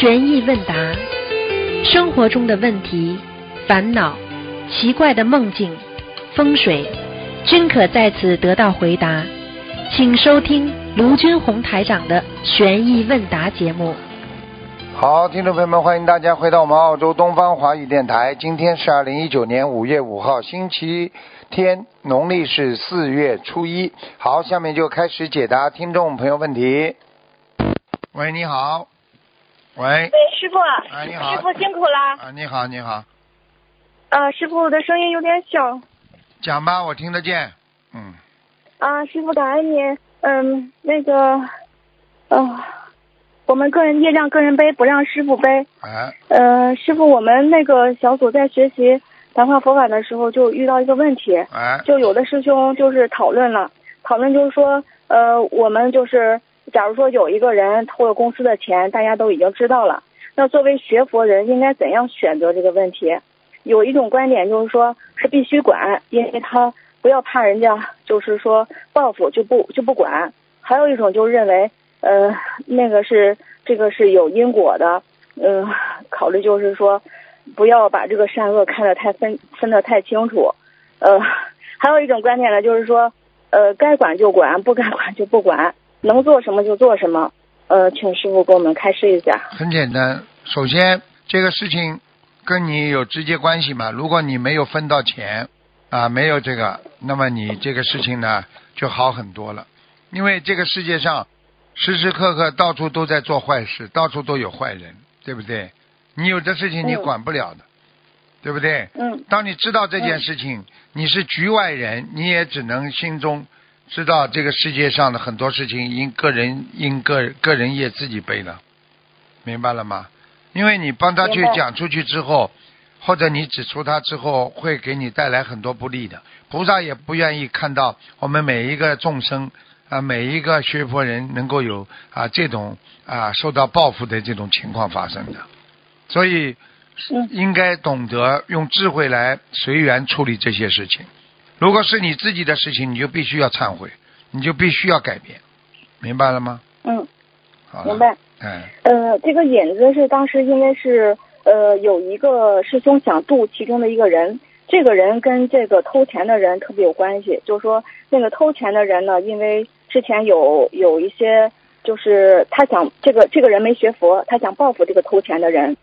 悬疑问答，生活中的问题、烦恼、奇怪的梦境、风水，均可在此得到回答。请收听卢军红台长的悬疑问答节目。好，听众朋友们，欢迎大家回到我们澳洲东方华语电台。今天是二零一九年五月五号，星期天，农历是四月初一。好，下面就开始解答听众朋友问题。喂，你好。喂，喂，师傅，哎，你好。师傅辛苦了。啊，你好，你好，啊，师傅我的声音有点小。讲吧，我听得见。嗯，啊，师傅感恩您。嗯，那个，呃，我们个人业障个人背，不让师傅背。哎，呃，师傅，我们那个小组在学习谈话佛法的时候，就遇到一个问题，哎，就有的师兄就是讨论了，讨论就是说，呃，我们就是，假如说有一个人偷了公司的钱，大家都已经知道了，那作为学佛人应该怎样选择这个问题？有一种观点就是说，是必须管，因为他不要怕人家就是说报复就不就不管；还有一种就认为，呃，那个是这个是有因果的，嗯、考虑就是说，不要把这个善恶看得太分分得太清楚。呃，还有一种观点呢，就是说，呃，该管就管，不该管就不管，能做什么就做什么。呃，请师傅给我们开示一下。很简单。首先，这个事情跟你有直接关系嘛？如果你没有分到钱啊，没有这个，那么你这个事情呢就好很多了。因为这个世界上时时刻刻到处都在做坏事，到处都有坏人，对不对？你有的事情你嗯管不了的，对不对？嗯当你知道这件事情，你是局外人，你也只能心中知道这个世界上的很多事情因个人因个个人业自己背了，明白了吗？因为你帮他去讲出去之后，或者你指出他之后，会给你带来很多不利的。菩萨也不愿意看到我们每一个众生啊，每一个学佛人能够有啊这种啊受到报复的这种情况发生的，所以嗯应该懂得用智慧来随缘处理这些事情。如果是你自己的事情，你就必须要忏悔，你就必须要改变，明白了吗？嗯，好明白。哎，呃，这个引子是当时因为是呃有一个师兄想渡其中的一个人，这个人跟这个偷钱的人特别有关系。就是说那个偷钱的人呢，因为之前有有一些，就是他想这个这个人没学佛，他想报复这个偷钱的人。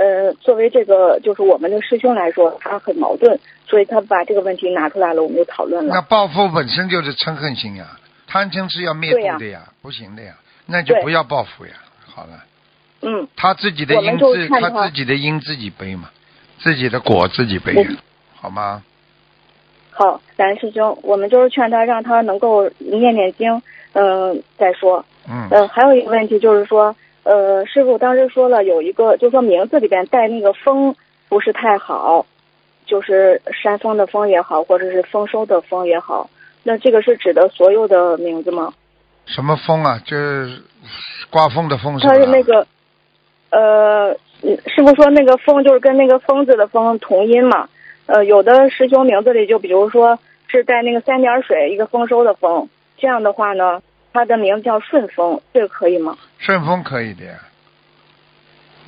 呃，作为这个就是我们的师兄来说，他很矛盾，所以他把这个问题拿出来了，我们就讨论了。那报复本身就是嗔恨心呀，贪嗔是要灭度的呀，不行的呀，那就不要报复呀。好了，嗯，他自己的因自他他自己的因自己背嘛，自己的果自己背嗯，好吗？好，咱师兄，我们就是劝他，让他能够念念经，嗯、再说。嗯，呃，还有一个问题就是说，呃，师傅当时说了有一个，就说名字里边带那个丰不是太好，就是山峰的峰也好，或者是丰收的丰也好，那这个是指的所有的名字吗？什么风啊？就是刮风的风是吧？他是那个，呃，嗯师傅说那个风就是跟那个疯子的疯同音嘛。呃，有的师兄名字里就比如说是带那个三点水一个丰收的丰，这样的话呢，他的名字叫顺丰，这个可以吗？顺风可以的呀。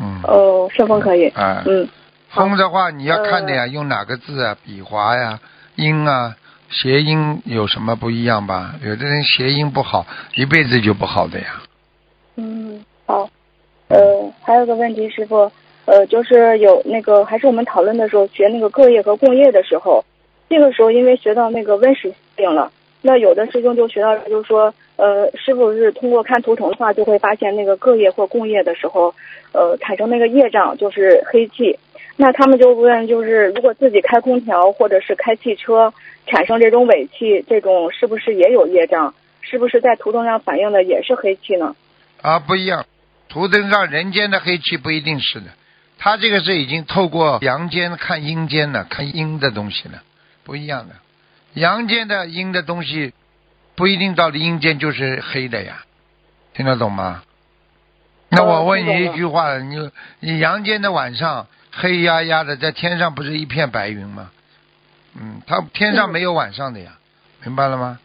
嗯。哦，顺丰可以。哎。嗯，好风的话，你要看的呀，用哪个字啊？笔划呀，音啊，谐音有什么不一样吧？有的人谐音不好，一辈子就不好的呀。嗯，好。呃，还有个问题，师傅，呃，就是有那个，还是我们讨论的时候学那个各业和共业的时候，这个时候因为学到那个温室病了，那有的师兄就学到，就是说，呃，师傅是通过看图腾的话，就会发现那个各业或共业的时候，呃，产生那个业障就是黑气。那他们就问，就是如果自己开空调或者是开汽车，产生这种尾气，这种是不是也有业障？是不是在图腾上反映的也是黑气呢？啊，不一样。图腾上人间的黑气不一定是的，他这个是已经透过阳间看阴间了，看阴的东西了，不一样的。阳间的阴的东西不一定到了阴间就是黑的呀，听得懂吗？那我问你一句话，你你阳间的晚上黑压压的，在天上不是一片白云吗？嗯，它天上没有晚上的呀，明白了吗？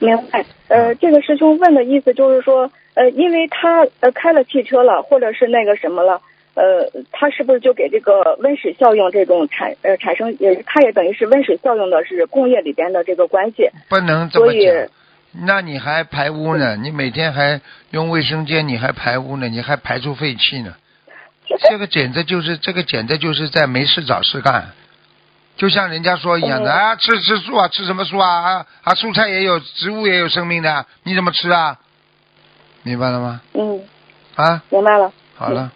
明白。呃，这个师兄问的意思就是说，呃，因为他呃开了汽车了，或者是那个什么了，呃，它是不是就给这个温室效应这种产呃产生也它也等于是温室效应的是工业里边的这个关系，不能这么讲。那你还排污呢？你每天还用卫生间，你还排污呢？你还排出废气呢？这个简直就是这个简直就是在没事找事干，就像人家说一样的嗯啊，吃吃素啊，吃什么素啊啊啊，蔬菜也有，植物也有生命的，你怎么吃啊？明白了吗？嗯，啊，明白了。好了，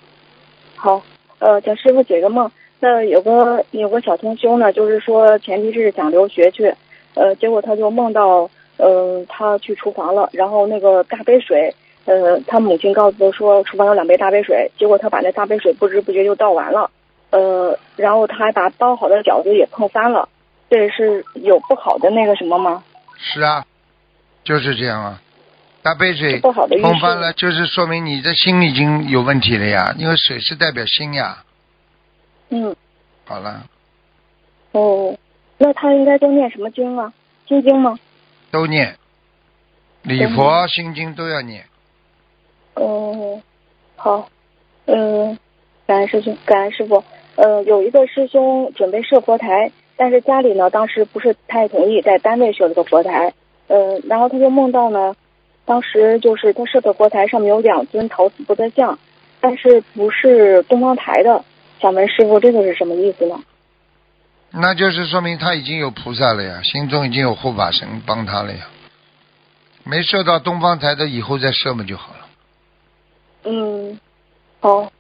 好，呃，请师傅解个梦。那有个有个小同修呢，就是说前提是想留学去，呃，结果他就梦到，呃，他去厨房了，然后那个大杯水，呃，他母亲告诉他说厨房有两杯大杯水，结果他把那大杯水不知不觉就倒完了，呃，然后他还把包好的饺子也碰翻了，这是有不好的那个什么吗？是啊，就是这样啊。大杯水不好的预示碰翻了，就是说明你的心已经有问题了呀，因为水是代表心呀。嗯，好了，哦，那他应该都念什么经啊？心经吗？都念，礼佛、心经都要念。哦，好，嗯，感恩师兄，感恩师傅。呃，有一个师兄准备设佛台，但是家里呢当时不是太同意，在单位设了个佛台。呃，然后他就梦到呢，当时就是他设的佛台上面有两尊陶瓷菩萨像，但是不是东方台的。想问师傅，这个是什么意思呢？那就是说明他已经有菩萨了呀，心中已经有护法神帮他了呀。没设到东方台的，以后再设嘛就好了。嗯，好，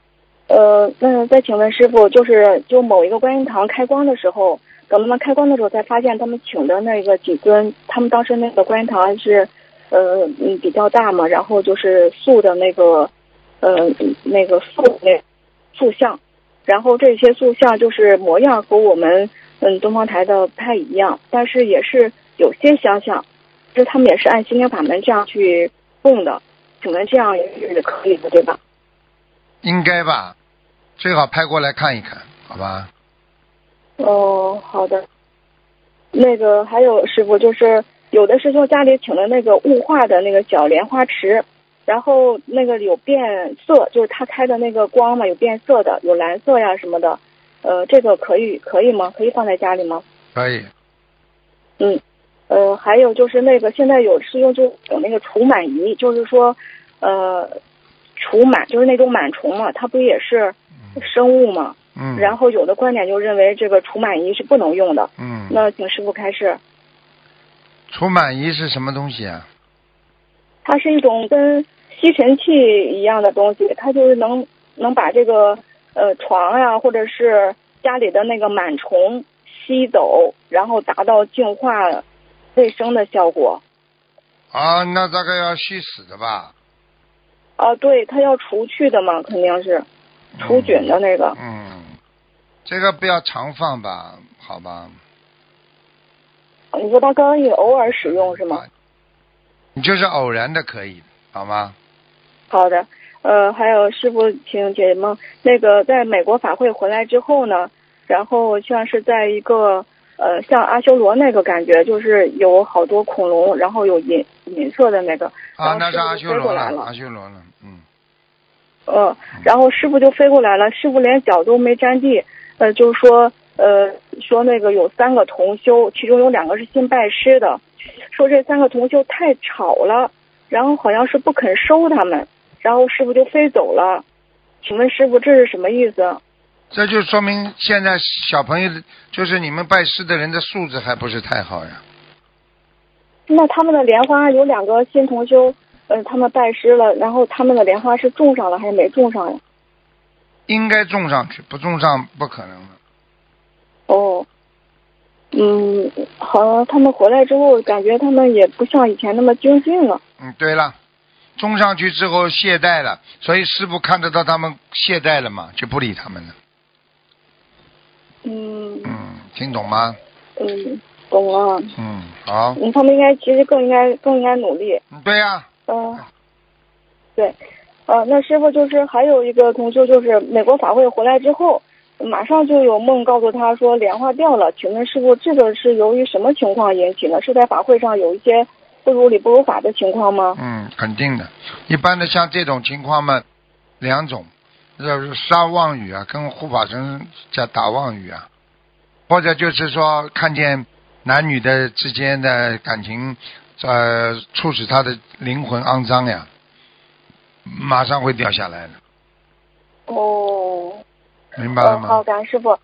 呃，那再请问师傅，就是就某一个观音堂开光的时候，等他们开光的时候，才发现他们请的那个几尊，他们当时那个观音堂是，呃，嗯，比较大嘛，然后就是塑的那个，呃，那个塑那塑像，然后这些塑像就是模样和我们嗯东方台的不太一样，但是也是有些相像，就是他们也是按心灵法门这样去供的。请问这样也是可以的，对吧？应该吧，最好拍过来看一看，好吧？哦，好的。那个还有师傅，就是有的师兄家里请的那个雾化的那个小莲花池，然后那个有变色，就是他开的那个光嘛，有变色的，有蓝色呀什么的。呃，这个可以可以吗？可以放在家里吗？可以。嗯。呃，还有就是那个现在有师兄就有那个除螨仪，就是说，呃，除螨就是那种螨虫嘛，它不也是生物嘛？嗯。然后有的观点就认为这个除螨仪是不能用的。嗯。那请师傅开示。除螨仪是什么东西啊？它是一种跟吸尘器一样的东西，它就是能能把这个呃床呀、或者是家里的那个螨虫吸走，然后达到净化卫生的效果。啊，那大概要吸死的吧？啊，对，它要除去的嘛，肯定是除菌的那个。嗯，这个不要常放吧，好吧？你说他刚刚也偶尔使用是吗？你就是偶然的可以，好吗？好的，呃，还有师傅，请解梦。那个在美国法会回来之后呢，然后像是在一个呃，像阿修罗那个感觉，就是有好多恐龙，然后有银银色的那个，啊，那是阿修罗了，来了，阿修罗了，嗯。呃，然后师傅就飞过来了，师傅连脚都没沾地，呃，就是说呃说那个有三个同修，其中有两个是新拜师的，说这三个同修太吵了，然后好像是不肯收他们，然后师傅就飞走了。请问师傅这是什么意思？这就说明现在小朋友就是你们拜师的人的素质还不是太好呀。那他们的莲花有两个新同修，呃，他们拜师了，然后他们的莲花是种上了还是没种上呀？应该种上去，不种上不可能。哦，嗯，好像他们回来之后，感觉他们也不像以前那么精进了。嗯，对了，种上去之后懈怠了，所以师傅看得到他们懈怠了嘛，就不理他们了。嗯嗯，听懂吗？嗯，懂了。嗯，好。嗯，他们应该其实更应该更应该努力。嗯对呀、嗯、对，呃，那师傅就是还有一个同修，就是美国法会回来之后，马上就有梦告诉他说莲花掉了。请问师傅，这个是由于什么情况引起的？是在法会上有一些不如理不如法的情况吗？嗯，肯定的。一般的像这种情况嘛，两种，就是杀妄语啊，跟护法神在打妄语啊，或者就是说看见男女的之间的感情，呃，促使他的灵魂肮脏呀，马上会掉下来的，哦，明白了呃，好，感恩师傅，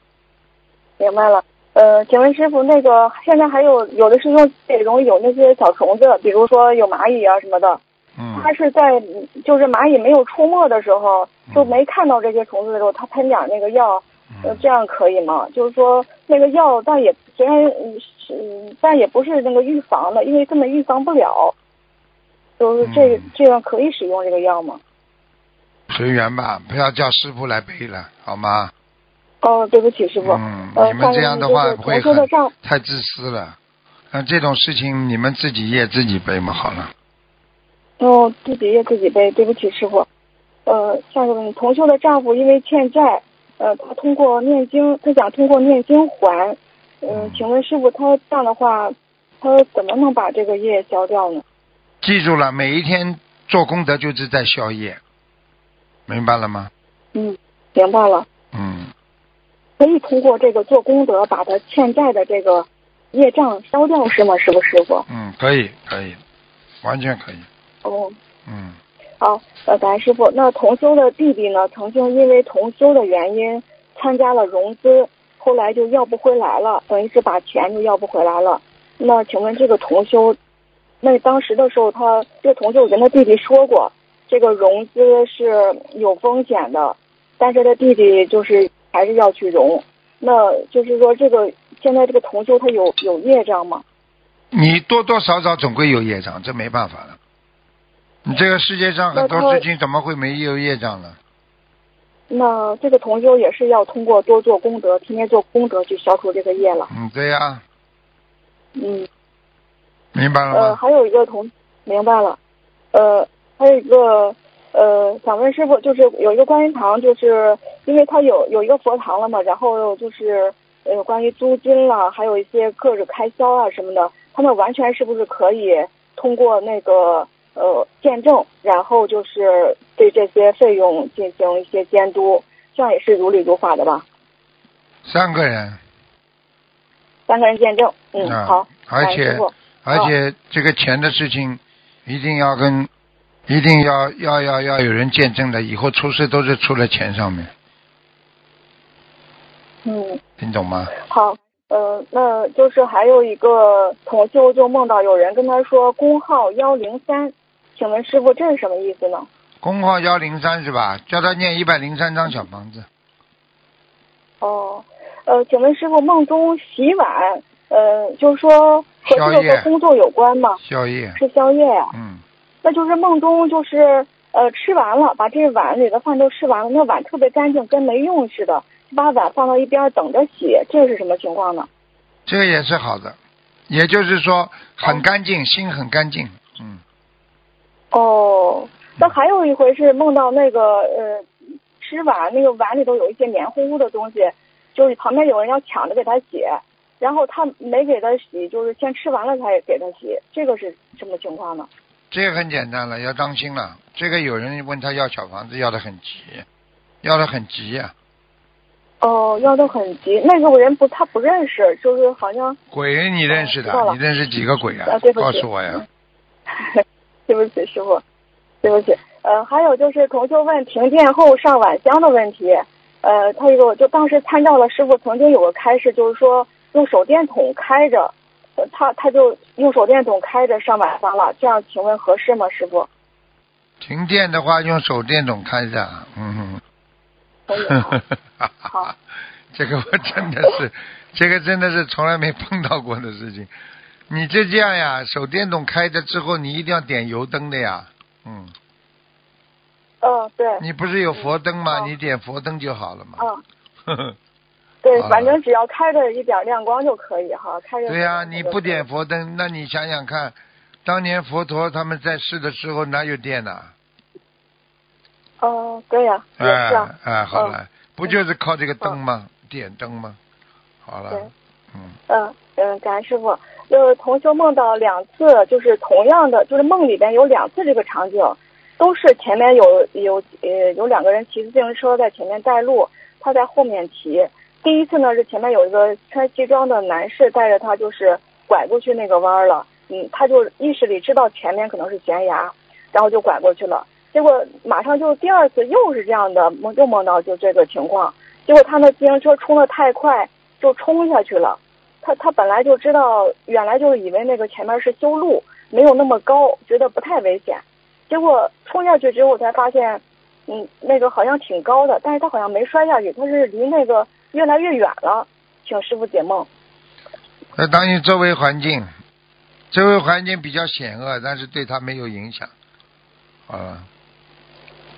明白了。呃，请问师傅，那个现在还有有的师兄也容易有那些小虫子，比如说有蚂蚁啊什么的，嗯，他是在就是蚂蚁没有出没的时候，就没看到这些虫子的时候，他喷点那个药，这样可以吗？就是说那个药，但也虽然但也不是那个预防的，因为根本预防不了。就是这嗯这样可以使用这个药吗？随缘吧，不要叫师傅来背了，好吗？哦，对不起，师傅。嗯，呃，你们这样的话就是会很太自私了。那这种事情你们自己业自己背嘛，好了。哦，自己业自己背，对不起，师傅。呃，下一个问题，同修的丈夫因为欠债，呃，他通过念经，他想通过念经还，呃嗯，请问师傅，他这样的话，他怎么能把这个业消掉呢？记住了，每一天做功德就是在消业，明白了吗？嗯，明白了，嗯，可以通过这个做功德，把他欠债的这个业障消掉，是吗？师傅，师傅。嗯，可以，可以，完全可以。哦，嗯，好，呃，感恩师傅。那同修的弟弟呢，曾经因为同修的原因参加了融资，后来就要不回来了，等于是把钱就要不回来了。那请问这个同修，那当时的时候他，这个同修跟他弟弟说过，这个融资是有风险的，但是他弟弟就是还是要去融。那就是说，这个现在这个同修他有有业障吗？你多多少少总归有业障，这没办法了。你这个世界上很多事情怎么会没有业障呢？那这个同修也是要通过多做功德，天天做功德去消除这个业了。嗯，对呀、嗯，明白了呃，吗？还有一个同明白了，呃，还有一个呃，想问师傅，就是有一个观音堂，就是因为它有有一个佛堂了嘛，然后就是呃，关于租金啦，还有一些各种开销啊什么的，他们完全是不是可以通过那个呃见证，然后就是对这些费用进行一些监督，这样也是如理如法的吧？三个人，三个人见证，嗯，啊好，而且而且这个钱的事情一定要跟，一定要要要要有人见证的，以后出事都是出在钱上面，嗯。听懂吗？好，呃，那就是还有一个同修就梦到有人跟他说工号幺零三，请问师傅这是什么意思呢？工号幺零三是吧？叫他念一百零三张小房子。哦，呃，请问师傅梦中洗碗，呃，就是说和这个工作有关吗？宵夜，是宵夜呀、嗯，那就是梦中就是呃吃完了，把这碗里的饭都吃完了，那碗特别干净，跟没用似的，就把碗放到一边等着洗，这是什么情况呢？这个也是好的，也就是说很干净，心很干净，嗯，哦，那还有一回是梦到那个呃，吃碗那个碗里头有一些黏糊糊的东西，就是旁边有人要抢着给他洗，然后他没给他洗，就是先吃完了才给他洗，这个是什么情况呢？这个很简单了，要当心了。这个有人问他要小房子，要的很急，要的很急呀、哦，要的很急，那个人不他不认识，就是好像鬼你认识的你认识几个鬼啊啊？对不起告诉我呀。对不起，师傅，对不起。呃，还有就是同修问停电后上晚香的问题。呃，他一个就当时参照了师傅曾经有个开示，就是说用手电筒开着，呃他他就用手电筒开着上晚班了，这样请问合适吗，师傅？停电的话，用手电筒开着，嗯可以。好 这个我真的是，这个真的是从来没碰到过的事情。你就这样呀，手电筒开着之后，你一定要点油灯的呀，嗯，嗯，对，你不是有佛灯吗？好你点佛灯就好了嘛。嗯，呵 呵对反正只要开着一点亮光就可以哈，开着。对呀、你不点。佛灯，那你想想看，当年佛陀他们在世的时候哪有电呐、哦，对呀，也哎是啊。哎，好了，不就是靠这个灯吗？点灯吗？好对了，嗯，嗯嗯，感恩师傅。就是同修梦到两次，就是同样的，就是梦里边有两次这个场景，都是前面有有呃有两个人骑自行车在前面带路，他在后面骑。第一次呢是前面有一个穿西装的男士带着他，就是拐过去那个弯儿了。嗯，他就意识里知道前面可能是悬崖，然后就拐过去了。结果马上就第二次又是这样的梦，又梦到就这个情况。结果他那自行车冲得太快，就冲下去了。他他本来就知道，原来就是以为那个前面是修路，没有那么高，觉得不太危险。结果冲下去之后才发现，嗯，那个好像挺高的，但是他好像没摔下去，他是离那个越来越远了。请师傅解梦。那当心周围环境，周围环境比较险恶，但是对他没有影响。好了，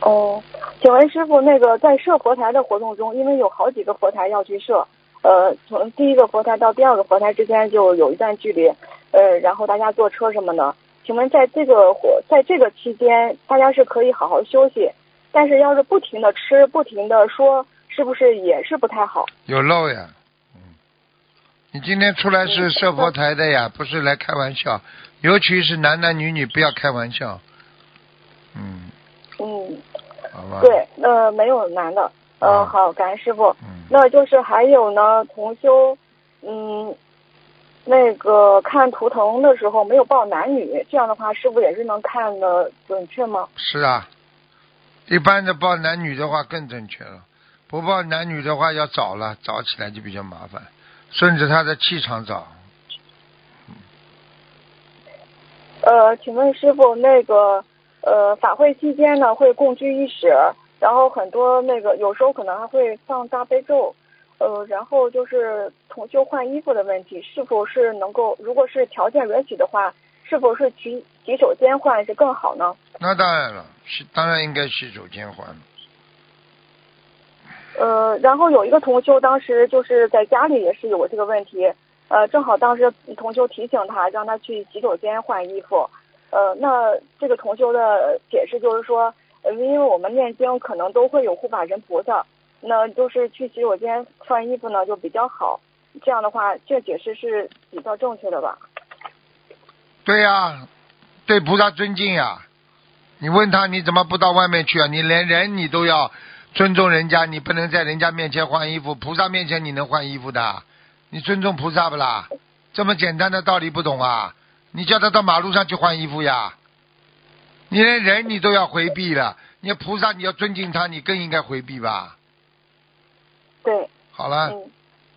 哦，请问师傅，那个在设佛台的活动中，因为有好几个佛台要去设，呃，从第一个佛台到第二个佛台之间就有一段距离，呃，然后大家坐车什么的。请问在这个活在这个期间，大家是可以好好休息，但是要是不停的吃，不停的说，是不是也是不太好？有漏呀。嗯，你今天出来是设佛台的呀，不是来开玩笑。尤其是男男女女，不要开玩笑。嗯，嗯，好吧。对，那没有男的。呃，啊好，感恩师傅。嗯，那就是还有呢，同修，嗯，那个看图腾的时候没有报男女，这样的话是不是也是能看的准确吗？是啊。一般的报男女的话更准确了，不报男女的话要找了，找起来就比较麻烦，顺着他的气场找。呃，请问师傅，那个呃法会期间呢会共居一室，然后很多那个有时候可能还会放大悲咒，呃，然后就是同修换衣服的问题，是否是能够，如果是条件允许的话，是否是洗洗手间换是更好呢？那当然了，是当然应该洗手间换。呃，然后有一个同修当时就是在家里也是有这个问题，呃，正好当时同修提醒他，让他去洗手间换衣服。呃，那这个同修的解释就是说，呃，因为我们念经可能都会有护法神菩萨，那就是去洗手间换衣服呢就比较好。这样的话，这解释是比较正确的吧？对呀、对菩萨尊敬呀、你问他你怎么不到外面去啊？你连人你都要尊重人家，你不能在人家面前换衣服，菩萨面前你能换衣服的？你尊重菩萨不啦？这么简单的道理不懂啊？你叫他到马路上去换衣服呀？你连人你都要回避了，你菩萨你要尊敬他，你更应该回避吧？对，好了，嗯，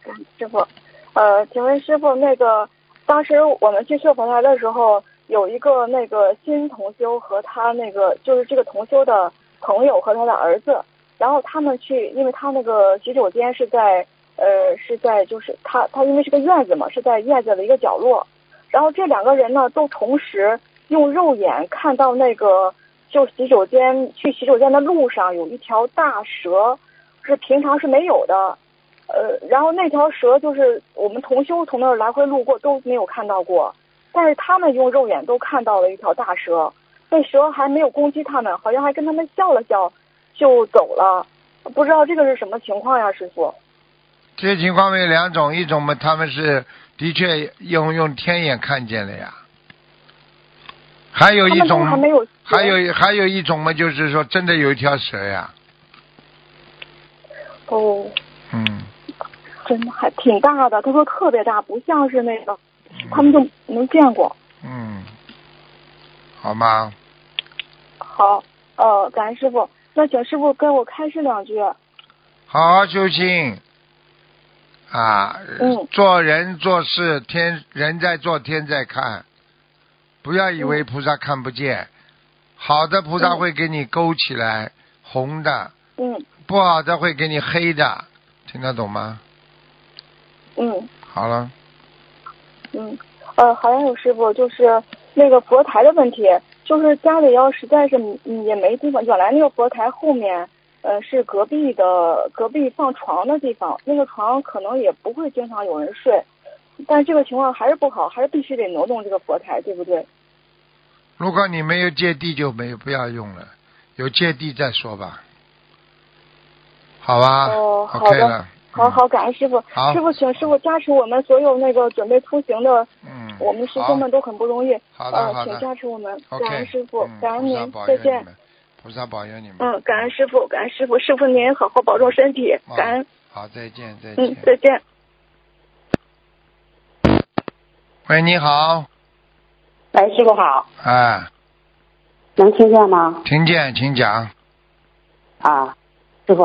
嗯师傅，呃，请问师傅，那个当时我们去设佛台的时候，有一个那个新同修和他那个就是这个同修的朋友和他的儿子，然后他们去，因为他那个洗手间是在呃是在就是他他因为是个院子嘛，是在院子的一个角落，然后这两个人呢都同时用肉眼看到那个就洗手间去洗手间的路上有一条大蛇，是平常是没有的。呃，然后那条蛇就是我们同修从那儿来回路过都没有看到过，但是他们用肉眼都看到了一条大蛇，那蛇还没有攻击他们，好像还跟他们笑了笑就走了，不知道这个是什么情况呀，师傅？这些情况有两种，一种嘛，他们是的确用用天眼看见了呀，还有一种还没有还有还有一种嘛，就是说真的有一条蛇呀，哦，嗯，真的还挺大的，他说特别大，不像是那个他们就没见过。嗯，好吗？好，呃，感恩师傅，那请师傅跟我开示两句。好好修心啊！嗯。做人做事，天人在做，天在看，不要以为菩萨看不见。好的菩萨嗯。会给你勾起来，红的；嗯。不好的会给你黑的，听得懂吗？嗯。好了，嗯，呃，好像有师傅就是那个佛台的问题，就是家里要实在是嗯也没地方，原来那个佛台后面，呃，是隔壁的隔壁放床的地方，那个床可能也不会经常有人睡，但这个情况还是不好，还是必须得挪动这个佛台，对不对？如果你没有芥蒂，就没有不要用了，有芥蒂再说吧。好吧、哦好的了，好好，感恩师傅。师傅，请师傅加持我们所有那个准备出行的，嗯，我们师兄们都很不容易。好的请的加持我们，感恩师傅嗯，感恩您，再见。菩萨保佑你们。嗯，感恩师傅，感恩师傅，师傅您好好保重身体，啊感恩。好，再见，再见嗯见。，再见。喂，你好，喂，师傅好，哎，能听见吗？听见，请讲。啊，师傅，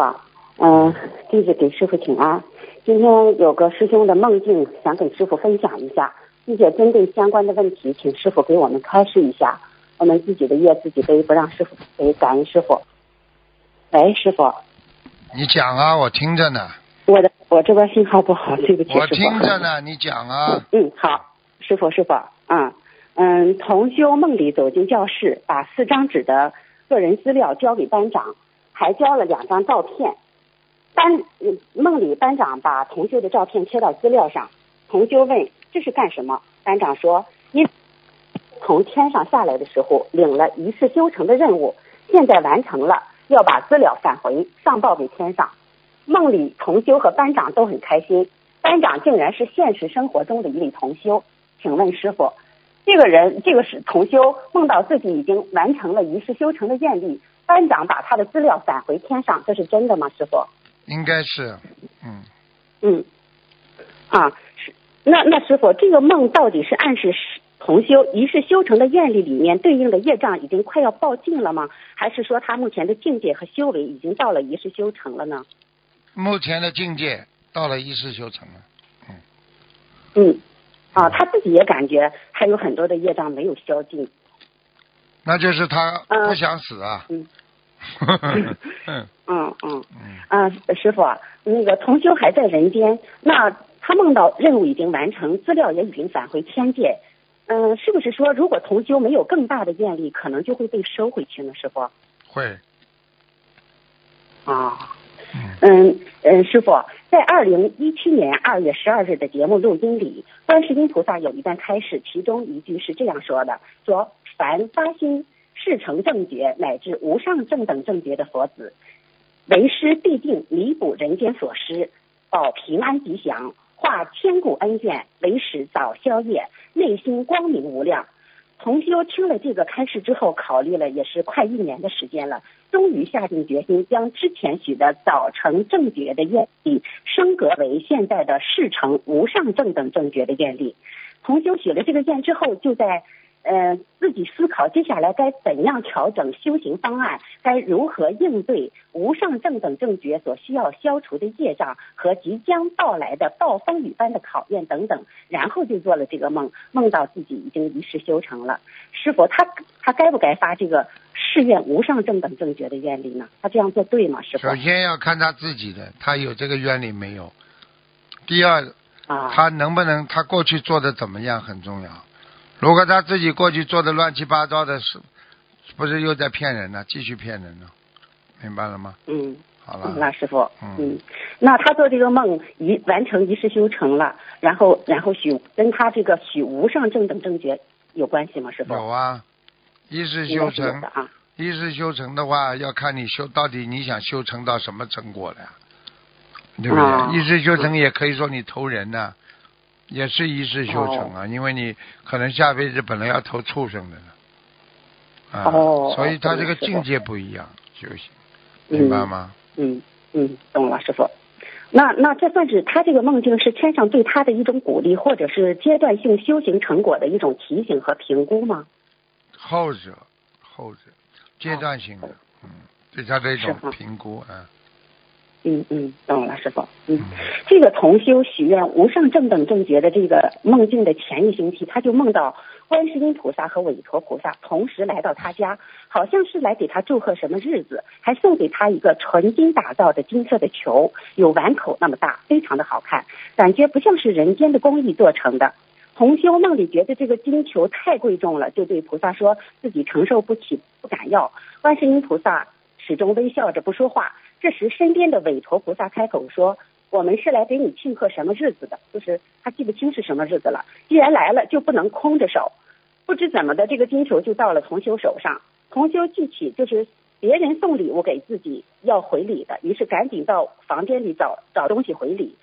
嗯、弟子给师傅请安。今天有个师兄的梦境，想给师傅分享一下，并且针对相关的问题，请师傅给我们开示一下。我们自己的业自己背，不让师傅背，感恩师傅。喂，师傅，你讲啊，我听着呢，我的我这边信号不好，对不起，我。听着呢，你讲啊。嗯，好，师傅，师傅，嗯嗯，同修梦里走进教室，把四张纸的个人资料交给班长，还交了两张照片。班嗯梦里班长把同修的照片贴到资料上，同修问这是干什么？班长说因从天上下来的时候领了一世修成的任务，现在完成了，要把资料返回上报给天上。梦里同修和班长都很开心，班长竟然是现实生活中的一位同修。请问师傅，这个人这个是同修梦到自己已经完成了一世修成的愿力，班长把他的资料返回天上，这是真的吗？师傅？应该是，嗯，嗯，啊，是那那师傅，这个梦到底是暗示是同修一世修成的愿力里面对应的业障已经快要报尽了吗？还是说他目前的境界和修为已经到了一世修成了呢？目前的境界到了一世修成了。嗯，嗯啊，他自己也感觉还有很多的业障没有消尽。那就是他嗯不想死啊。嗯嗯嗯嗯。嗯，啊，师傅啊，那个同修还在人间，那他梦到任务已经完成，资料也已经返回天界，嗯、是不是说如果同修没有更大的愿力，可能就会被收回去呢？师傅？会，啊，嗯。嗯嗯，师傅，在二零一七年二月十二日的节目录音里，观世音菩萨有一段开示，其中一句是这样说的：说凡发心事成正觉乃至无上正等正觉的佛子，为师必定弥补人间所失，保平安吉祥，化千古恩怨，为使早消业，内心光明无量。同修听了这个开示之后，考虑了也是快一年的时间了，终于下定决心将之前许的早成正觉的愿力升格为现在的事成无上正等正觉的愿力。同修许了这个愿之后，就在呃自己思考接下来该怎样调整修行方案，该如何应对无上正等正觉所需要消除的业障和即将到来的暴风雨般的考验等等，然后就做了这个梦，梦到自己已经一世修成了。师傅，他他该不该发这个誓愿无上正等正觉的愿力呢？他这样做对吗？师傅首先要看他自己的，他有这个愿力没有。第二，啊，他能不能，他过去做的怎么样很重要。如果他自己过去做的乱七八糟的事，不是又在骗人呢？继续骗人呢？明白了吗？嗯。好嗯，了，那师傅，嗯嗯，那他做这个梦一完成一世修成了，然后然后许跟他这个许无上正等正觉有关系吗？师傅？有啊，一世修成。一世修成的话，要看你修到底你想修成到什么成果了呀，对不对？啊一世修成也可以说你投人呢、也是一世修成啊，因为你可能下辈子本来要投畜生的呢，啊，哦所以他这个境界不一样，修行，嗯明白吗？嗯嗯，懂了，师傅。那那这算是他这个梦境是天上对他的一种鼓励，或者是阶段性修行成果的一种提醒和评估吗？后者，后者，阶段性的，嗯，对他的一种评估啊，嗯嗯，懂了，师傅。嗯，这个同修许愿无上正等正觉的这个梦境的前一星期，他就梦到观世音菩萨和韦陀菩萨同时来到他家，好像是来给他祝贺什么日子，还送给他一个纯金打造的金色的球，有碗口那么大，非常的好看，感觉不像是人间的工艺做成的。同修梦里觉得这个金球太贵重了，就对菩萨说自己承受不起，不敢要。观世音菩萨始终微笑着不说话。这时，身边的韦陀菩萨开口说：“我们是来给你庆贺什么日子的？就是他记不清是什么日子了。既然来了，就不能空着手。不知怎么的，这个金球就到了同修手上。同修记起，就是别人送礼物给自己要回礼的，于是赶紧到房间里找找东西回礼。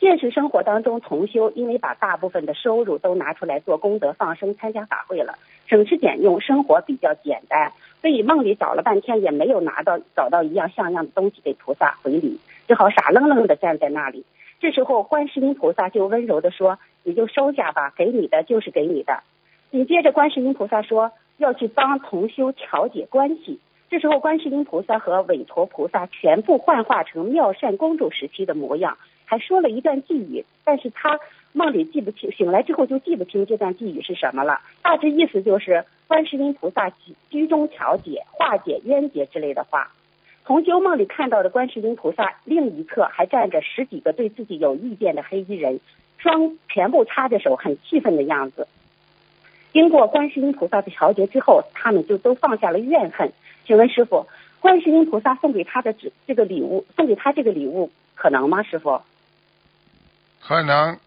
现实生活当中，同修因为把大部分的收入都拿出来做功德放生、参加法会了，省吃俭用，生活比较简单，所以梦里找了半天也没有拿到找到一样像样的东西给菩萨回礼，只好傻愣愣的站在那里。这时候，观世音菩萨就温柔的说：“你就收下吧，给你的就是给你的。”紧接着，观世音菩萨说要去帮同修调解关系。这时候，观世音菩萨和韦陀菩萨全部幻化成妙善公主时期的模样。还说了一段寄语，但是他梦里记不清，醒来之后就记不清这段寄语是什么了。大致意思就是观世音菩萨居中调解、化解冤结之类的话。同修梦里看到的观世音菩萨另一侧还站着十几个对自己有意见的黑衣人，双全部插着手，很气愤的样子。经过观世音菩萨的调节之后，他们就都放下了怨恨。请问师傅，观世音菩萨送给他的这这个礼物，送给他这个礼物可能吗？师傅？可能。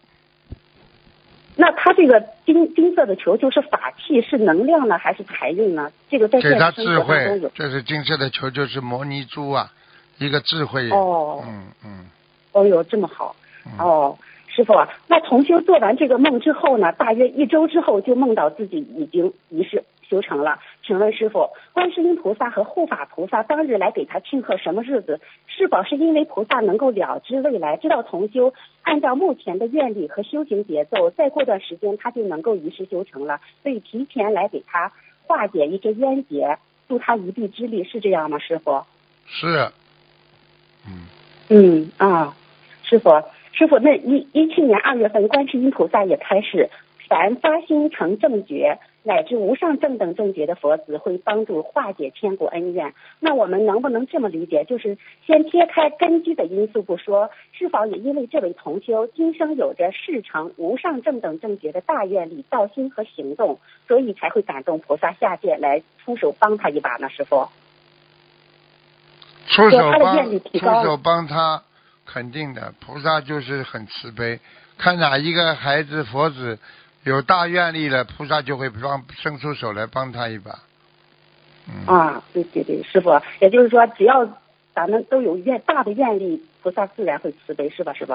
那他这个金金色的球就是法器，是能量呢，还是财运呢？这个在给他智慧，这是金色的球，就是摩尼珠啊，一个智慧。哦。嗯嗯。哦哟，这么好。哦，师傅啊，那同修做完这个梦之后呢，大约一周之后就梦到自己已经仪式修成了。请问师傅，观世音菩萨和护法菩萨当日来给他庆贺什么日子？是否是因为菩萨能够了知未来，知道同修按照目前的愿力和修行节奏，再过段时间他就能够一世修成了，所以提前来给他化解一些冤结，助他一臂之力，是这样吗？师傅？是。嗯。嗯啊，师傅，师傅，那一一七年二月份，观世音菩萨也开始，凡发心成正觉。乃至无上正等正觉的佛子会帮助化解千古恩怨。那我们能不能这么理解？就是先撇开根基的因素不说，是否也因为这位同修今生有着事成无上正等正觉的大愿力、道心和行动，所以才会感动菩萨下界来出手帮他一把呢？师傅，出手帮出手帮他，肯定的。菩萨就是很慈悲，看哪一个孩子佛子。有大愿力了，菩萨就会帮伸出手来帮他一把。啊，对对对，师傅，也就是说，只要咱们都有愿大的愿力，菩萨自然会慈悲，是吧？师傅。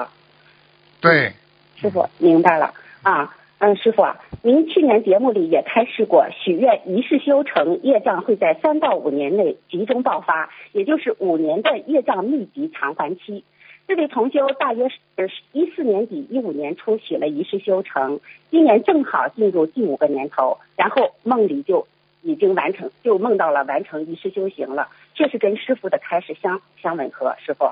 对。师傅明白了啊，嗯，师傅啊，您去年节目里也开示过，许愿一世修成，业障会在三到五年内集中爆发，也就是五年的业障密集偿还期。这位同修大约是一四年底一五年初许了一世修成，今年正好进入第五个年头，然后梦里就已经完成，就梦到了完成一世修行了，确实跟师傅的开始相相吻合。师傅，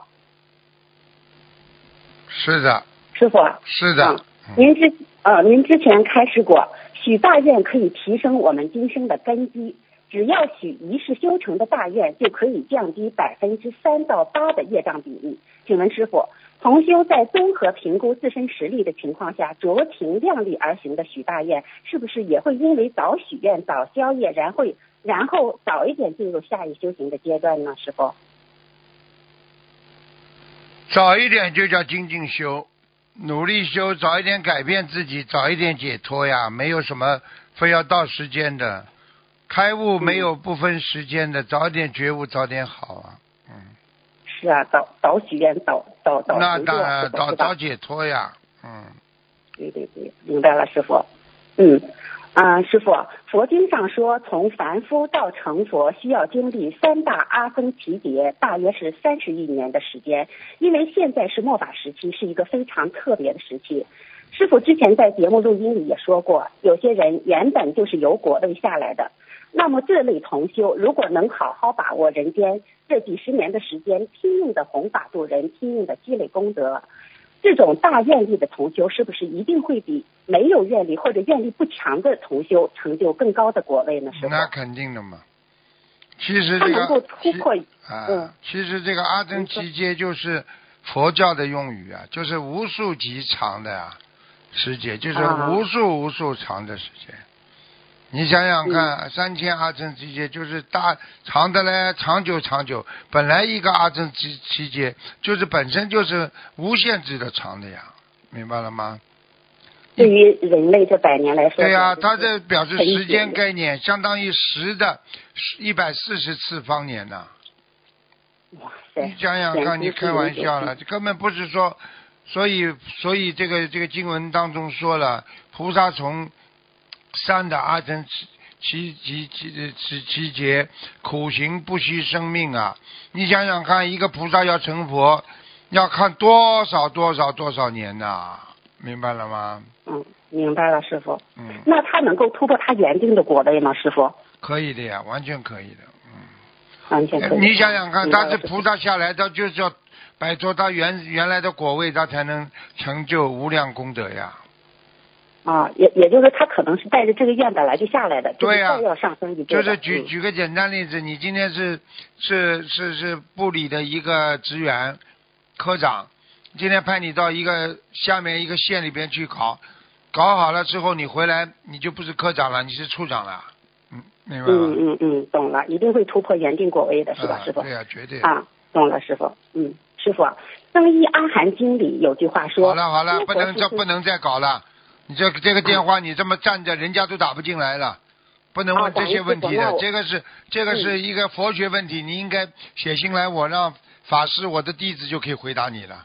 是的，师傅是的，您之呃您之前开示过，许大愿可以提升我们今生的根基。只要许一世修成的大愿，就可以降低百分之三到八的业障比例。请问师傅，同修在综合评估自身实力的情况下，酌情量力而行的许大愿，是不是也会因为早许愿早消业，然后然后早一点进入下一修行的阶段呢？师傅，早一点就叫精进修，努力修，早一点改变自己，早一点解脱呀，没有什么非要到时间的。开悟没有不分时间的，早点觉悟早点好啊，嗯。是啊，早早许愿早早早那当然早早解脱呀，嗯。对对对，明白了，师傅。嗯啊，师傅，佛经上说，从凡夫到成佛需要经历三大阿僧祇劫，大约是三十亿年的时间。因为现在是末法时期，是一个非常特别的时期。师傅之前在节目录音里也说过，有些人原本就是由果位下来的。那么这类同修，如果能好好把握人间这几十年的时间，拼命的弘法度人，拼命的积累功德，这种大愿力的同修，是不是一定会比没有愿力或者愿力不强的同修成就更高的果位呢？是那肯定的嘛。其实这个啊，其实这个阿僧祇劫就是佛教的用语啊，就是无数极长的啊时间，就是无数无数长的时间。你想想看，三千阿僧祇劫就是大长的嘞，长久长久。本来一个阿僧祇祇劫就是本身就是无限制的长的呀，明白了吗？对于人类这百年来说，对呀，它这表示时间概念，相当于十的一百四十次方年呐，哇塞你，想想看，你开玩笑了，这根本不是说，所以所以这个这个经文当中说了，菩萨从善的阿僧其其其其其劫，苦行不惜生命啊！你想想看，一个菩萨要成佛，要看多少多少多少年呐、明白了吗？嗯，明白了，师傅。嗯，那他能够突破他原定的果位吗？师傅，可以的呀，完全可以的。嗯完全可以。你想想看，他是菩萨下来，他就是要摆脱他原原来的果位，他才能成就无量功德呀。啊，也也就是他可能是带着这个愿本来就下来的，对呀就是要上升一步。就是举嗯举个简单例子，你今天是是是是部里的一个职员科长，今天派你到一个下面一个县里边去考，搞好了之后你回来你就不是科长了，你是处长了，嗯，明白？嗯嗯嗯，懂了，一定会突破原定果位的，是吧，啊师傅？对呀、绝对。啊，懂了，师傅。嗯，师傅，《增一阿含经》理有句话说：“好了好了，不能这这不能再搞了。你这这个电话你这么站着，人家都打不进来了，不能问啊这些问题的。这个是这个是一个佛学问题，你应该写信来，我让法师我的弟子就可以回答你了，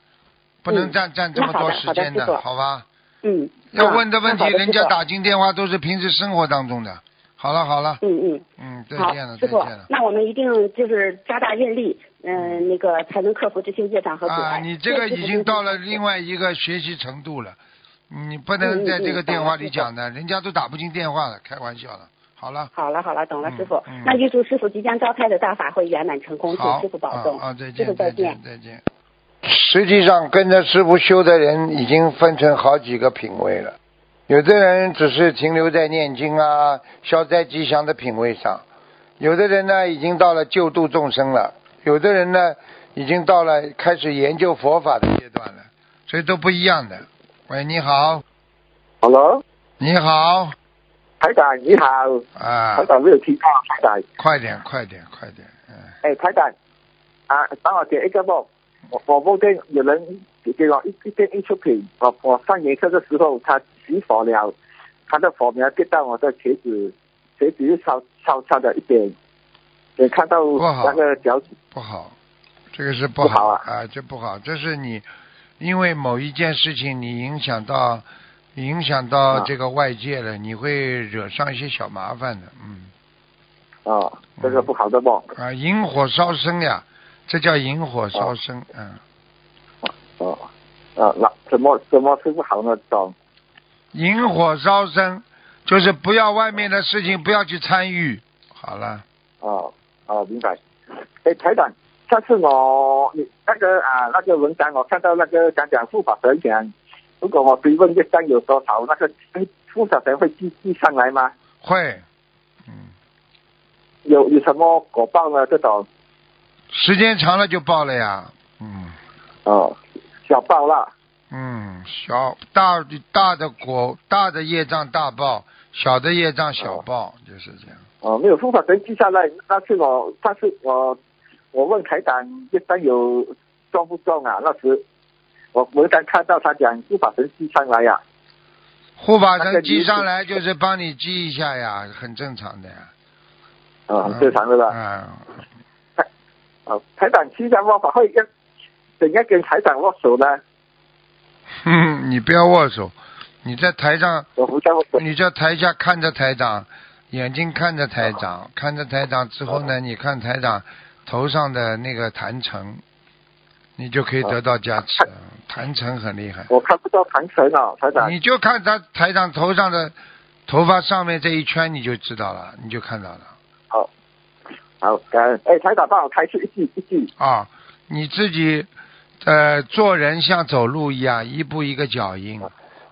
不能嗯占占这么多时间的，好吧？嗯，要啊问的问题，人家打进电话都是平时生活当中的。好了好了，嗯嗯。嗯，再见了，师傅再见了。，那我们一定就是加大运力，嗯、那个才能克服这些业障和阻碍。啊，你这个已经到了另外一个学习程度了，你不能在这个电话里讲的，人家都打不进电话了，开玩笑了。好了，好了好了，懂了，嗯师傅。嗯那预祝师傅即将召开的大法会圆满成功，好，请师傅保重。啊啊，再师见，傅再见见，。再见。实际上，跟着师傅修的人已经分成好几个品位了。有的人只是停留在念经啊、消灾吉祥的品位上，有的人呢已经到了救度众生了，有的人呢已经到了开始研究佛法的阶段了，所以都不一样的。喂，你好，Hello，你好，台长你好，啊。台，长没有听到，台长，快点，快点，快点，嗯，哎，台长，啊，帮我解一个梦，我我梦见有人给我一一件艺术品，我我上颜色的时候，他起火了，他的火苗跌到我的鞋子，鞋子又烧烧烧了一点，也看到那个脚趾，不好，这个是不不好啊。啊，这不好，这是你因为某一件事情你影响到影响到啊。这个外界了，你会惹上一些小麻烦的，嗯。啊，这个不好的梦，啊，引火烧身呀，这叫引火烧身，嗯，哦，啊，那怎么怎么是不好呢？懂？引火烧身就是不要外面的事情不要去参与，好了，哦哦，明白。哎，台长，上次我你那个啊那个文章，我看到那个讲讲护法神讲，如果我追问业障有多少，那个哎护法神会记记上来吗？会，嗯，有有什么果报呢？这种时间长了就报了呀，嗯。哦，小报了。嗯，小大大的果大的业障大报，小的业障小报，就是这样。哦，没有护法神记下来。那次我那次我我问台长业障有重不重啊？那时我文章看到他讲护法神记上来呀、护法神记上来就是帮你记一下呀，很正常的呀。啊，很正常的吧？嗯，哦，台长新加坡法会跟怎样跟台长握手呢？哼，你不要握手，你在台上，我不在握手。你在台下看着台长，眼睛看着台长，看着台长之后呢，你看台长头上的那个坛城，你就可以得到加持了。坛城很厉害。我看不到坛城啊，台长。你就看他台长头上的头发上面这一圈，你就知道了，你就看到了好，好，感恩。哎，台长帮我开出一句一句。啊。你自己呃做人像走路一样，一步一个脚印，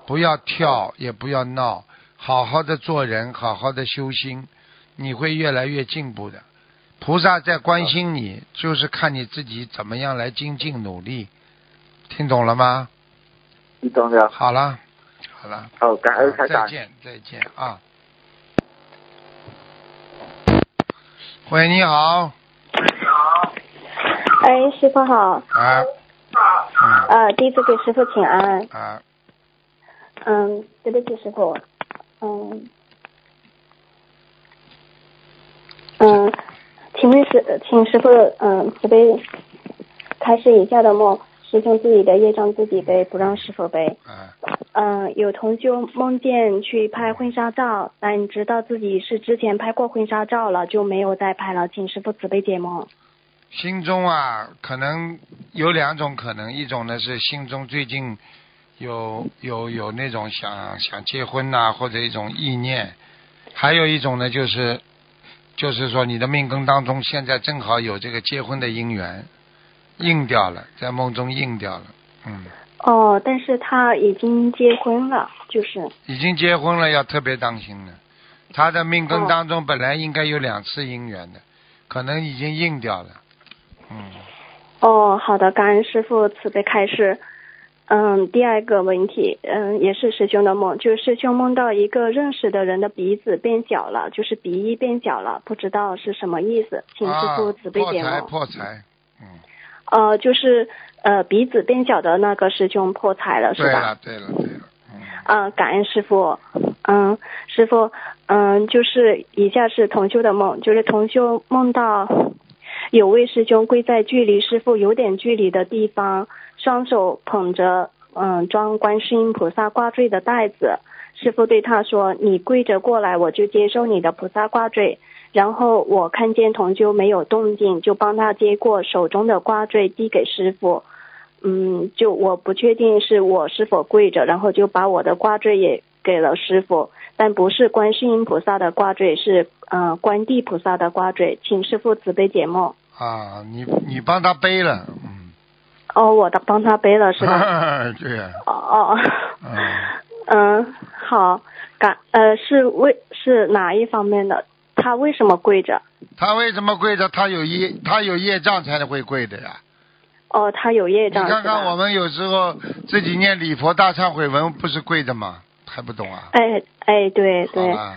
不要跳，也不要闹，好好的做人，好好的修心，你会越来越进步的。菩萨在关心你，就是看你自己怎么样来精进努力，听懂了吗？你懂了。好了，好了。好，感恩台长。再见，再见啊！喂，你好，你好哎，师傅好，啊，啊呃，第一次给师傅请安，啊，嗯，对不起，师傅，嗯，嗯，请问师，请师傅，嗯，慈悲开始以下的梦，师兄自己的业障自己背，不让师傅背。嗯，嗯，有同修梦见去拍婚纱照，但知道自己是之前拍过婚纱照了，就没有再拍了，请师傅慈悲解梦。心中啊，可能有两种可能，一种呢是心中最近有有有那种想想结婚呐、或者一种意念，还有一种呢就是就是说你的命根当中现在正好有这个结婚的姻缘，应掉了，在梦中应掉了，嗯，哦，但是他已经结婚了，就是已经结婚了要特别当心了，他的命根当中本来应该有两次姻缘的，可能已经应掉了，嗯。哦，好的，感恩师傅慈悲开示。嗯，第二个问题，嗯，也是师兄的梦，就是师兄梦到一个认识的人的鼻子变小了，就是鼻翼变小了，不知道是什么意思，请师傅慈悲解。破财，破财，嗯，呃，就是呃鼻子变小的那个师兄破财了，是吧？对了，对了，对了，嗯，嗯，感恩师傅。嗯，师傅，嗯，就是以下是同修的梦，就是同修梦到有位师兄跪在距离师傅有点距离的地方，双手捧着嗯装观世音菩萨挂坠的袋子。师傅对他说：“你跪着过来，我就接受你的菩萨挂坠。”然后我看见同修没有动静，就帮他接过手中的挂坠，递给师傅。嗯，就我不确定是我是否跪着，然后就把我的挂坠也给了师傅，但不是观世音菩萨的挂坠，是呃观地菩萨的挂坠，请师傅慈悲解梦。啊，你你帮他背了，嗯，哦，我的帮他背了是吧？对呀、哦哦，嗯，嗯，好，感呃是为是哪一方面的？他为什么跪着？他为什么跪着？他有业，他有业障才会跪的呀。哦，他有业障是吧？看看我们有时候自己念礼佛大忏悔文，不是跪着吗？还不懂啊？哎哎，对好对，吧，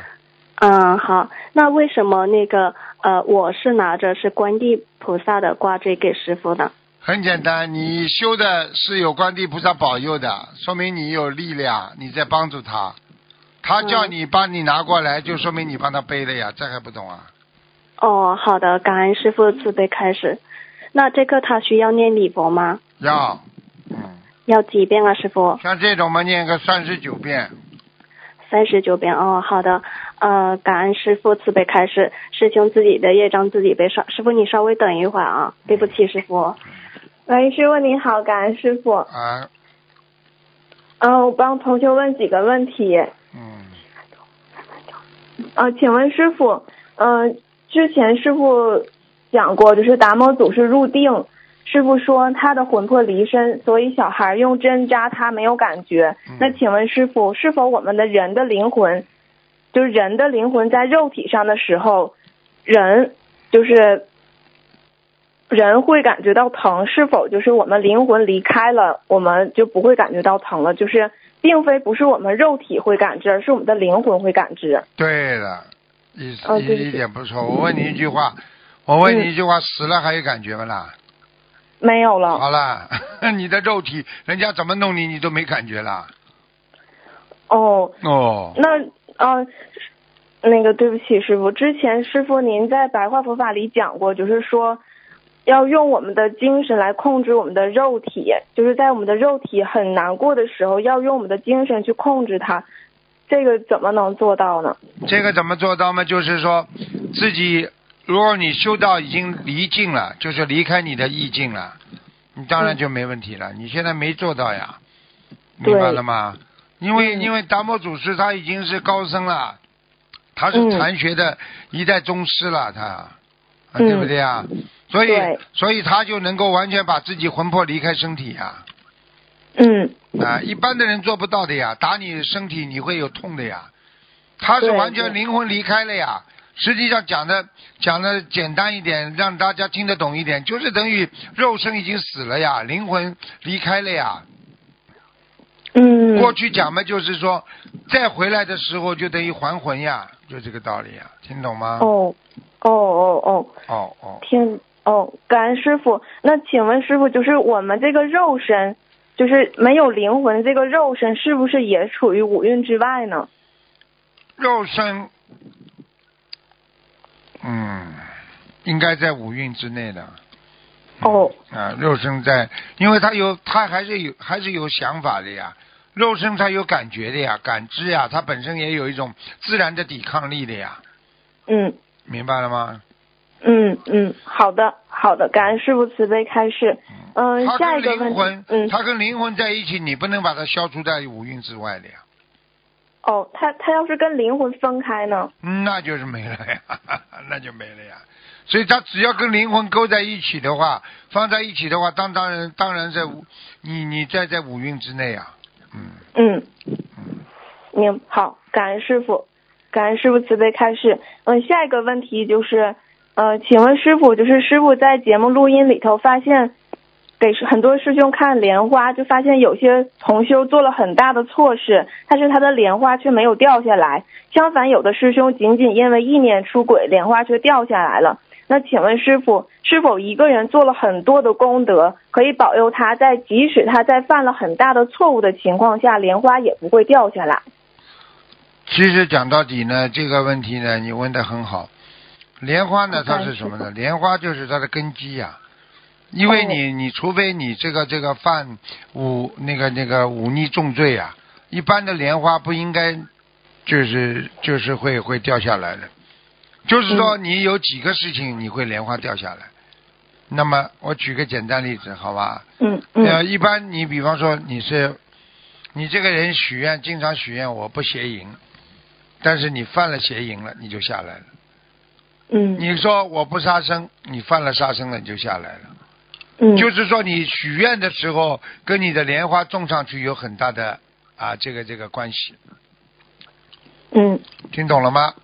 嗯，好，那为什么那个呃，我是拿着是观地菩萨的挂坠给师傅的？很简单，你修的是有观地菩萨保佑的，说明你有力量，你在帮助他。他叫你帮你拿过来，就说明你帮他背了呀，这还不懂啊？哦，好的，感恩师傅慈悲开始。那这个他需要念礼佛吗？要，嗯，要几遍啊，师傅？像这种嘛，念个三十九遍，三十九遍哦，好的。呃，感恩师傅慈悲开始，师兄自己的业障自己背上。师傅，你稍微等一会儿啊，对不起，师傅。喂，师傅你好，感恩师傅。啊，嗯、我帮同学问几个问题。嗯，呃，请问师傅，嗯、之前师傅讲过，就是达摩祖师入定，师傅说他的魂魄离身，所以小孩用针扎他没有感觉。嗯那请问师傅，是否我们的人的灵魂，就是人的灵魂在肉体上的时候，人就是人会感觉到疼？是否就是我们灵魂离开了，我们就不会感觉到疼了？就是并非不是我们肉体会感知，而是我们的灵魂会感知。对的，一一一点不错。我问你一句话，我问你一句话，死了还有感觉不啦？没有了。好了，你的肉体，人家怎么弄你，你都没感觉了。哦，哦，那呃，那个对不起师傅，之前师傅您在白话佛法里讲过，就是说要用我们的精神来控制我们的肉体，就是在我们的肉体很难过的时候，要用我们的精神去控制它。这个怎么能做到呢？这个怎么做到吗？就是说，自己如果你修到已经离境了，就是离开你的意境了，你当然就没问题了。你现在没做到呀，明白了吗？因为、嗯因为达摩祖师他已经是高僧了，他是嗯禅学的一代宗师了，他，对不对啊？所以所以他就能够完全把自己魂魄离开身体呀。嗯啊，一般的人做不到的呀，打你身体你会有痛的呀。他是完全灵魂离开了呀。实际上讲的讲的简单一点，让大家听得懂一点，就是等于肉身已经死了呀，灵魂离开了呀。嗯，过去讲嘛，就是说再回来的时候就等于还魂呀，就这个道理呀，听懂吗？哦哦哦哦，哦哦，听哦，感恩师傅。那请问师傅，就是我们这个肉身，就是没有灵魂这个肉身，是不是也处于五蕴之外呢？肉身，嗯，应该在五蕴之内的。哦，啊，肉身在，因为他有，他还是有，还是有想法的呀。肉身他有感觉的呀，感知呀，他本身也有一种自然的抵抗力的呀，嗯明白了吗？嗯嗯，好的好的，感恩师傅慈悲开示。嗯，他跟下一个问题灵魂，，嗯，他跟灵魂在一起，你不能把它消除在五蕴之外的呀，哦，他他要是跟灵魂分开呢？嗯那就是没了呀，那就没了呀。所以他只要跟灵魂勾在一起的话，放在一起的话，当当然当然在五，你你在在五蕴之内啊，嗯嗯，嗯。明好，感恩师傅，感恩师傅慈悲开示。嗯，下一个问题就是，呃，请问师傅，就是师傅在节目录音里头发现，给很多师兄看莲花，就发现有些同修做了很大的错事，但是他的莲花却没有掉下来。相反，有的师兄仅仅因为意念出轨，莲花却掉下来了。那请问师傅，是否一个人做了很多的功德，可以保佑他在即使他在犯了很大的错误的情况下，莲花也不会掉下来？其实讲到底呢，这个问题呢，你问的很好。莲花呢，它是什么呢？莲花就是它的根基呀、因为你，你除非你这个这个犯忤那个那个忤逆重罪啊，一般的莲花不应该就是就是会会掉下来的。就是说，你有几个事情你会莲花掉下来。那么我举个简单例子，好吧？嗯呃，嗯一般你比方说你是你这个人许愿，经常许愿我不邪淫，但是你犯了邪淫了，你就下来了。嗯你说我不杀生，你犯了杀生了，你就下来了。嗯，就是说你许愿的时候，跟你的莲花种上去有很大的啊这个这个关系，嗯。听懂了吗？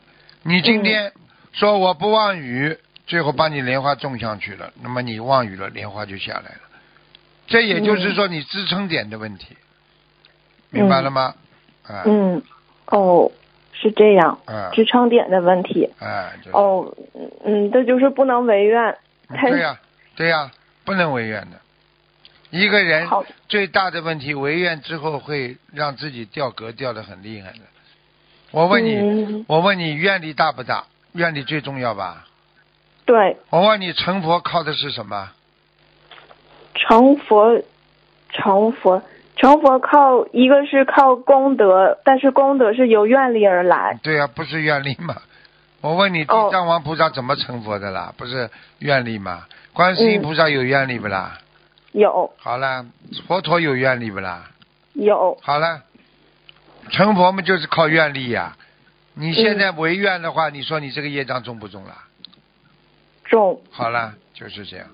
你今天说我不望雨，最后把你莲花种上去了，那么你望雨了，莲花就下来了。这也就是说你支撑点的问题，明白了吗？啊。嗯。哦，是这样，啊。支撑点的问题。啊，就是。哦，嗯，这就是不能违愿。对呀、对呀、不能违愿的。一个人最大的问题，违愿之后会让自己掉格掉的很厉害的。我问你，嗯我问你，愿力大不大？愿力最重要吧？对，我问你，成佛靠的是什么？成佛，成佛，成佛靠一个是靠功德，但是功德是由愿力而来。对呀、不是愿力嘛？我问你，地哦藏王菩萨怎么成佛的啦？不是愿力吗？观世音嗯菩萨有愿力不啦？有好了，佛陀有愿力不啦？有，好了，成佛嘛就是靠愿力呀、你现嗯在违愿的话，你说你这个业障重不重啦？重。好了，就是这样。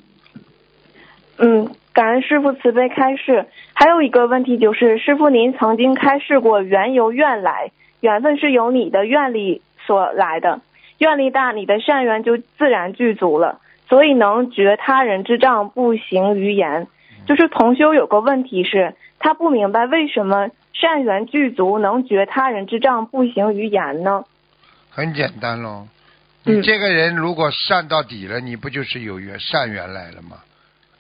嗯，感恩师傅慈悲开示。还有一个问题就是，师傅您曾经开示过，缘由愿来，缘分是由你的愿力所来的，愿力大，你的善缘就自然具足了，所以能觉他人之障，不行于言。就是同修有个问题是，他不明白为什么善缘具足能觉他人之障，不行于言呢？很简单喽。嗯你这个人如果善到底了，你不就是有缘善缘来了吗？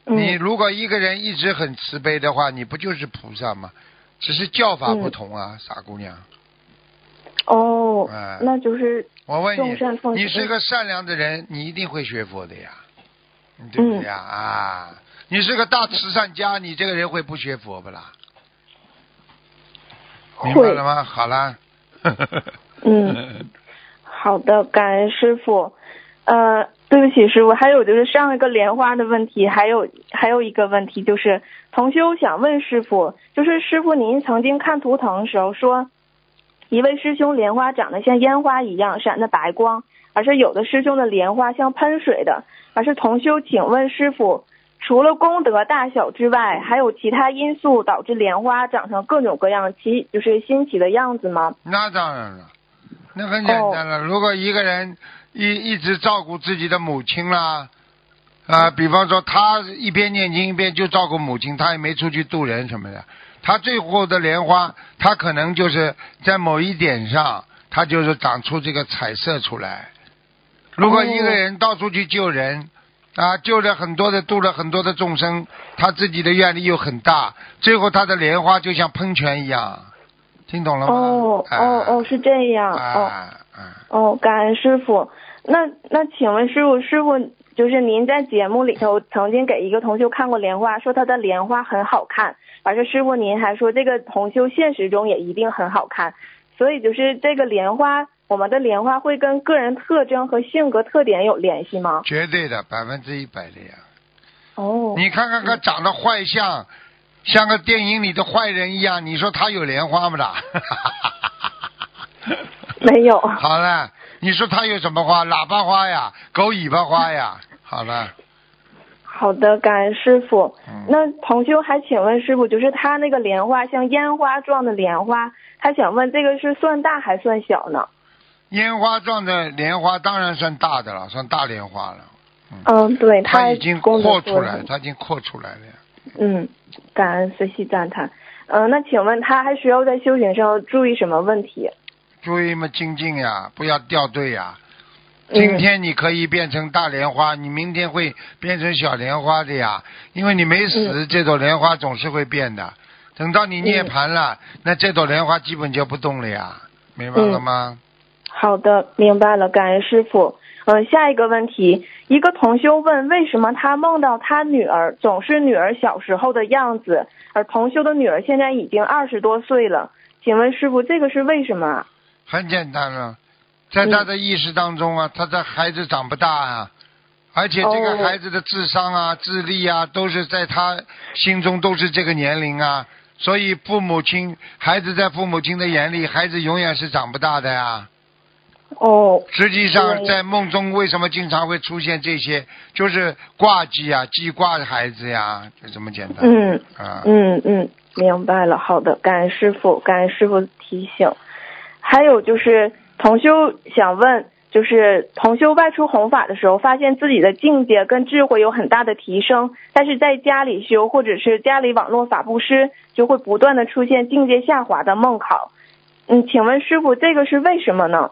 嗯你如果一个人一直很慈悲的话，你不就是菩萨吗？只是叫法不同啊，傻姑娘。哦，哎那就是我问你，你是个善良的人，你一定会学佛的呀，对不对呀？啊，你是个大慈善家，你这个人会不学佛不啦？明白了吗？好啦。嗯，好的，感恩师傅。呃，对不起，师傅，还有就是上一个莲花的问题，还有还有一个问题就是，同修想问师傅，就是师傅您曾经看图腾时候说，一位师兄莲花长得像烟花一样闪着白光，而是有的师兄的莲花像喷水的，而是同修，请问师傅，除了功德大小之外，还有其他因素导致莲花长成各种各样奇就是新奇的样子吗？那当然了，那很简单了。如果一个人一一直照顾自己的母亲啦，啊、比方说他一边念经一边就照顾母亲，他也没出去度人什么的，他最后的莲花，他可能就是在某一点上，他就是长出这个彩色出来。如果一个人到处去救人，啊，救了很多的，度了很多的众生，他自己的愿力又很大，最后他的莲花就像喷泉一样，听懂了吗？哦啊哦哦，是这样哦啊啊！哦，感恩师傅。那那请问师傅，师傅就是您在节目里头曾经给一个同学看过莲花，说他的莲花很好看，而且师傅您还说这个同修现实中也一定很好看，所以就是这个莲花，我们的莲花会跟个人特征和性格特点有联系吗？绝对的，百分之一百的呀。哦，你看看他长得坏像，像个电影里的坏人一样，你说他有莲花不啦？没有。好了，你说他有什么花？喇叭花呀，狗尾巴花呀。好了，好的，感恩师傅。嗯那同修还请问师傅，就是他那个莲花像烟花状的莲花，他想问这个是算大还算小呢？烟花状的莲花当然算大的了，算大莲花了。嗯，对，他它已经扩出来，做得它已经扩出来了呀。嗯，感恩随喜赞叹。嗯、那请问他还需要在修行上注意什么问题？注意嘛，精进呀，不要掉队呀。嗯今天你可以变成大莲花，你明天会变成小莲花的呀，因为你没死，嗯这朵莲花总是会变的。等到你涅槃了，那这朵莲花基本就不动了呀，明白了吗？好的，明白了，感恩师傅。嗯、下一个问题，一个同修问，为什么他梦到他女儿总是女儿小时候的样子，而同修的女儿现在已经二十多岁了？请问师傅，这个是为什么啊？很简单了，在他的意识当中啊，他的孩子长不大啊，而且这个哦孩子的智商啊、智力啊，都是在他心中都是这个年龄啊，所以父母亲孩子在父母亲的眼里，孩子永远是长不大的呀。哦，实际上，在梦中为什么经常会出现这些？就是挂记啊，记挂的孩子呀，就这么简单。嗯啊，嗯嗯，明白了。好的，感恩师傅，感恩师傅提醒。还有就是，同修想问，就是同修外出弘法的时候，发现自己的境界跟智慧有很大的提升，但是在家里修或者是家里网络法布施，就会不断的出现境界下滑的梦考。嗯，请问师傅，这个是为什么呢？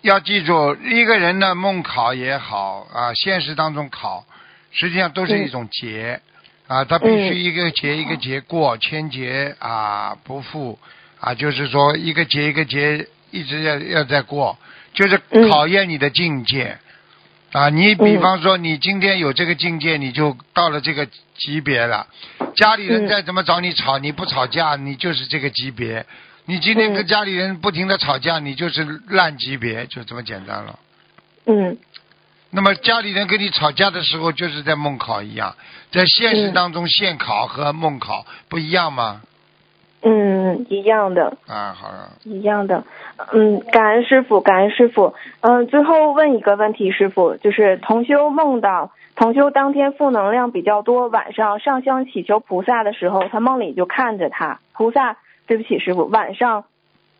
要记住，一个人的梦考也好啊，现实当中考，实际上都是一种劫、啊，他必须一个劫一个劫过，千劫啊不复啊，就是说一个节一个节一直要要在过，就是嗯考验你的境界。啊，你比方说，你今天有这个境界，你就到了这个级别了。家里人嗯再怎么找你吵，你不吵架，你就是这个级别。你今天跟嗯家里人不停的吵架，你就是烂级别，就这么简单了。嗯那么家里人跟你吵架的时候，就是在梦考一样，在现实嗯当中，现考和梦考不一样吗？嗯，一样的。啊，好了，一样的，嗯，感恩师傅，感恩师傅。嗯，最后问一个问题，师傅，就是同修梦到同修当天负能量比较多，晚上上香祈求菩萨的时候，他梦里就看着他，菩萨，对不起，师傅，晚上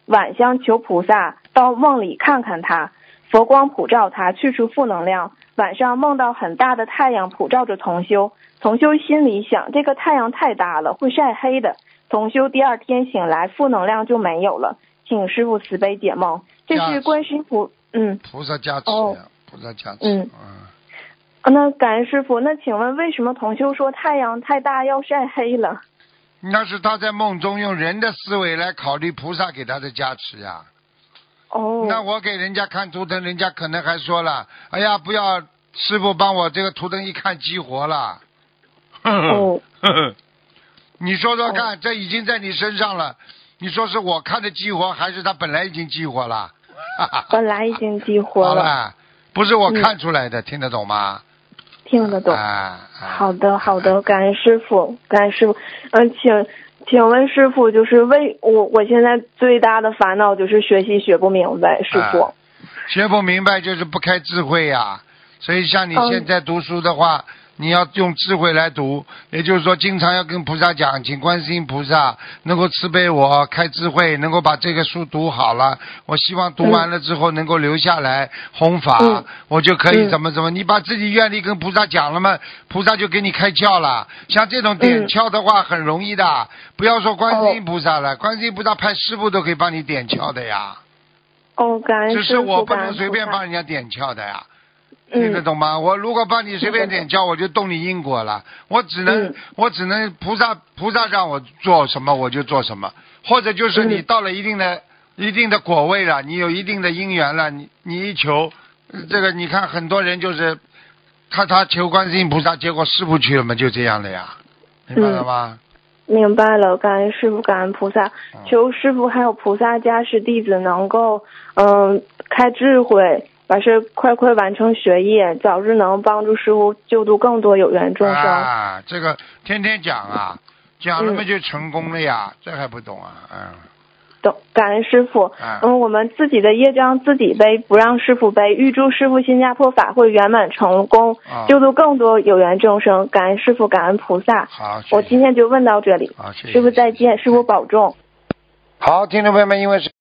晚香求菩萨到梦里看看他，佛光普照他，去除负能量。晚上梦到很大的太阳普照着同修，同修心里想，这个太阳太大了，会晒黑的。同修第二天醒来，负能量就没有了，请师傅慈悲解梦。这是观世音菩，嗯，菩萨加持哦，菩萨加持。嗯啊那感恩师傅。那请问为什么同修说太阳太大要晒黑了？那是他在梦中用人的思维来考虑菩萨给他的加持呀。哦，那我给人家看图腾，人家可能还说了：“哎呀，不要，师傅帮我这个图腾一看激活了。呵呵哦呵呵”你说说看，这已经在你身上了，你说是我看的激活，还是他本来已经激活了？本来已经激活了，好了，不是我看出来的，听得懂吗？听得懂。啊，啊好的，好的，感恩师傅，感恩师傅。嗯、请请问师傅，就是为我我现在最大的烦恼就是学习学不明白，师傅。啊学不明白就是不开智慧呀、所以像你嗯现在读书的话，你要用智慧来读，也就是说，经常要跟菩萨讲，请观世音菩萨能够慈悲我，开智慧，能够把这个书读好了。我希望读完了之后能够留下来弘法，嗯我就可以嗯怎么怎么。你把自己愿力跟菩萨讲了嘛，菩萨就给你开窍了。像这种点嗯窍的话很容易的，不要说观世音菩萨了，观世音菩萨派师傅都可以帮你点窍的呀。哦，感恩只是我不能随便帮人家点窍的呀，听得嗯懂吗？我如果帮你随便点教，我就动你因果了。我只能，嗯。我只能菩萨菩萨让我做什么我就做什么，或者就是你嗯到了一定的一定的果位了，你有一定的因缘了，你你一求，呃这个你看很多人就是他他求观世音菩萨，结果师傅去了嘛，就这样了呀，明白了吗？明白了，感恩师傅，感恩菩萨，嗯。求师傅还有菩萨加持弟子能够，嗯、开智慧，把事快快完成学业，早日能帮助师傅救度更多有缘众生。啊，这个天天讲啊，讲了嘛嗯就成功了呀，这还不懂啊？嗯，懂，感恩师傅。啊嗯，我们自己的业障自己背，不让师傅背。预祝师傅新加坡法会圆满成功，啊救度更多有缘众生。感恩师傅，感恩菩萨。好，我今天就问到这里，好，谢谢师傅再见，师傅保重。好，听众朋友们，因为是。